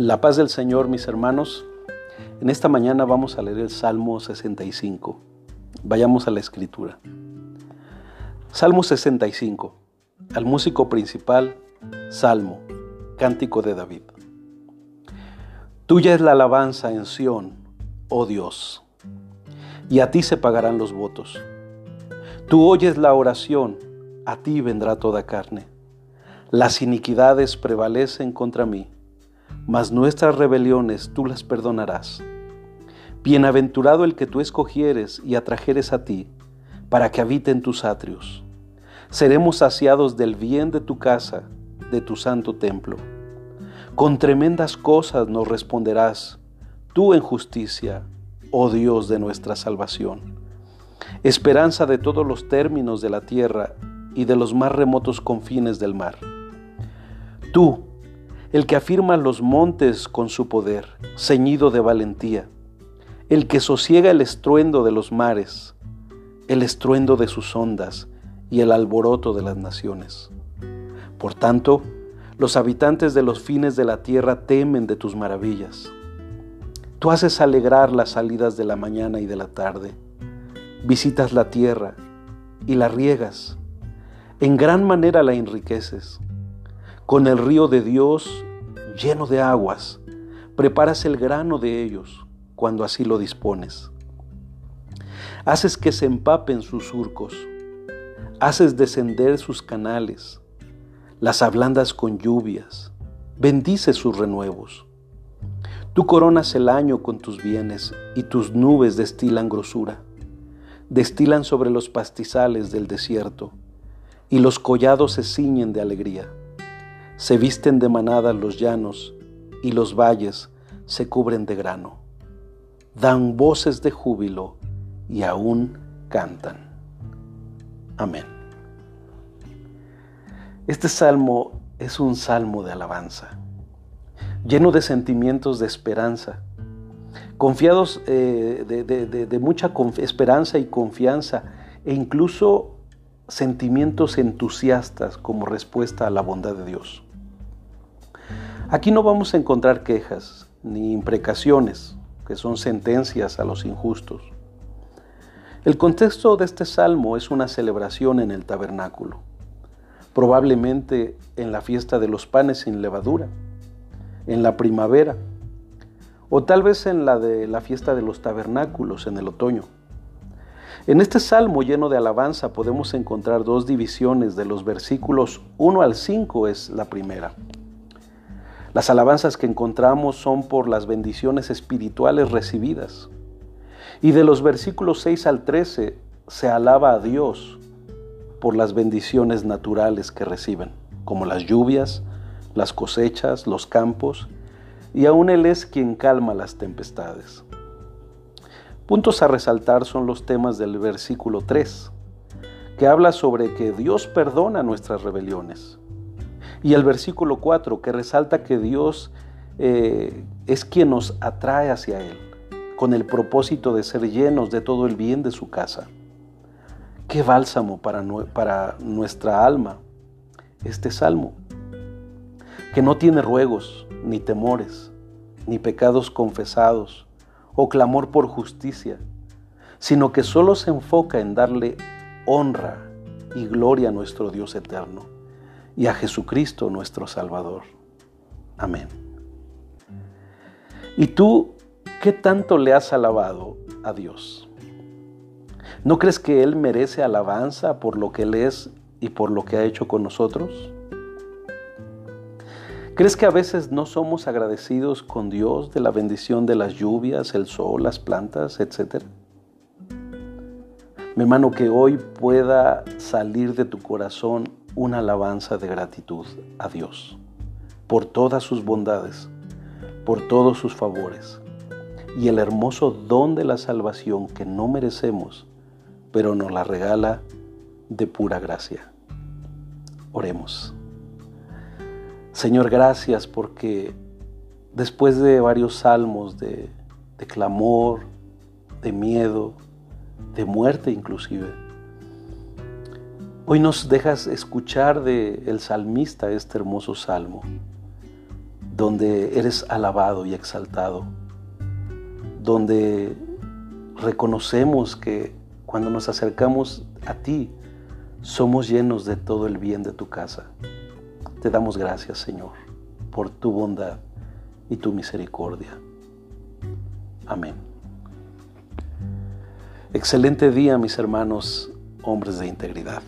La paz del Señor, mis hermanos. En esta mañana vamos a leer el Salmo 65. Vayamos a la escritura. Salmo 65. Al músico principal, Salmo, cántico de David. Tuya es la alabanza en Sión, oh Dios, y a ti se pagarán los votos. Tú oyes la oración, a ti vendrá toda carne. Las iniquidades prevalecen contra mí mas nuestras rebeliones tú las perdonarás. Bienaventurado el que tú escogieres y atrajeres a ti, para que habite en tus atrios. Seremos saciados del bien de tu casa, de tu santo templo. Con tremendas cosas nos responderás, tú en justicia, oh Dios de nuestra salvación. Esperanza de todos los términos de la tierra y de los más remotos confines del mar. Tú, el que afirma los montes con su poder, ceñido de valentía, el que sosiega el estruendo de los mares, el estruendo de sus ondas y el alboroto de las naciones. Por tanto, los habitantes de los fines de la tierra temen de tus maravillas. Tú haces alegrar las salidas de la mañana y de la tarde. Visitas la tierra y la riegas. En gran manera la enriqueces con el río de Dios lleno de aguas, preparas el grano de ellos cuando así lo dispones. Haces que se empapen sus surcos, haces descender sus canales, las ablandas con lluvias, bendices sus renuevos. Tú coronas el año con tus bienes y tus nubes destilan grosura, destilan sobre los pastizales del desierto y los collados se ciñen de alegría. Se visten de manadas los llanos y los valles se cubren de grano. Dan voces de júbilo y aún cantan. Amén. Este salmo es un salmo de alabanza, lleno de sentimientos de esperanza, confiados eh, de mucha esperanza y confianza e incluso sentimientos entusiastas como respuesta a la bondad de Dios. Aquí no vamos a encontrar quejas ni imprecaciones, que son sentencias a los injustos. El contexto de este salmo es una celebración en el tabernáculo, probablemente en la fiesta de los panes sin levadura, en la primavera, o tal vez en la de la fiesta de los tabernáculos en el otoño. En este salmo lleno de alabanza podemos encontrar dos divisiones de los versículos 1 al 5 es la primera. Las alabanzas que encontramos son por las bendiciones espirituales recibidas. Y de los versículos 6 al 13 se alaba a Dios por las bendiciones naturales que reciben, como las lluvias, las cosechas, los campos, y aún Él es quien calma las tempestades. Puntos a resaltar son los temas del versículo 3, que habla sobre que Dios perdona nuestras rebeliones y el versículo 4 que resalta que Dios eh, es quien nos atrae hacia Él, con el propósito de ser llenos de todo el bien de su casa. Qué bálsamo para, para nuestra alma este salmo, que no tiene ruegos, ni temores, ni pecados confesados, o clamor por justicia, sino que solo se enfoca en darle honra y gloria a nuestro Dios eterno y a Jesucristo nuestro Salvador. Amén. ¿Y tú qué tanto le has alabado a Dios? ¿No crees que Él merece alabanza por lo que Él es y por lo que ha hecho con nosotros? ¿Crees que a veces no somos agradecidos con Dios de la bendición de las lluvias, el sol, las plantas, etcétera? Mi hermano, que hoy pueda salir de tu corazón una alabanza de gratitud a Dios por todas sus bondades, por todos sus favores y el hermoso don de la salvación que no merecemos, pero nos la regala de pura gracia. Oremos. Señor, gracias porque después de varios salmos de, de clamor, de miedo, de muerte inclusive, Hoy nos dejas escuchar del el salmista este hermoso salmo, donde eres alabado y exaltado, donde reconocemos que cuando nos acercamos a ti, somos llenos de todo el bien de tu casa. Te damos gracias, Señor, por tu bondad y tu misericordia. Amén. Excelente día, mis hermanos, hombres de integridad.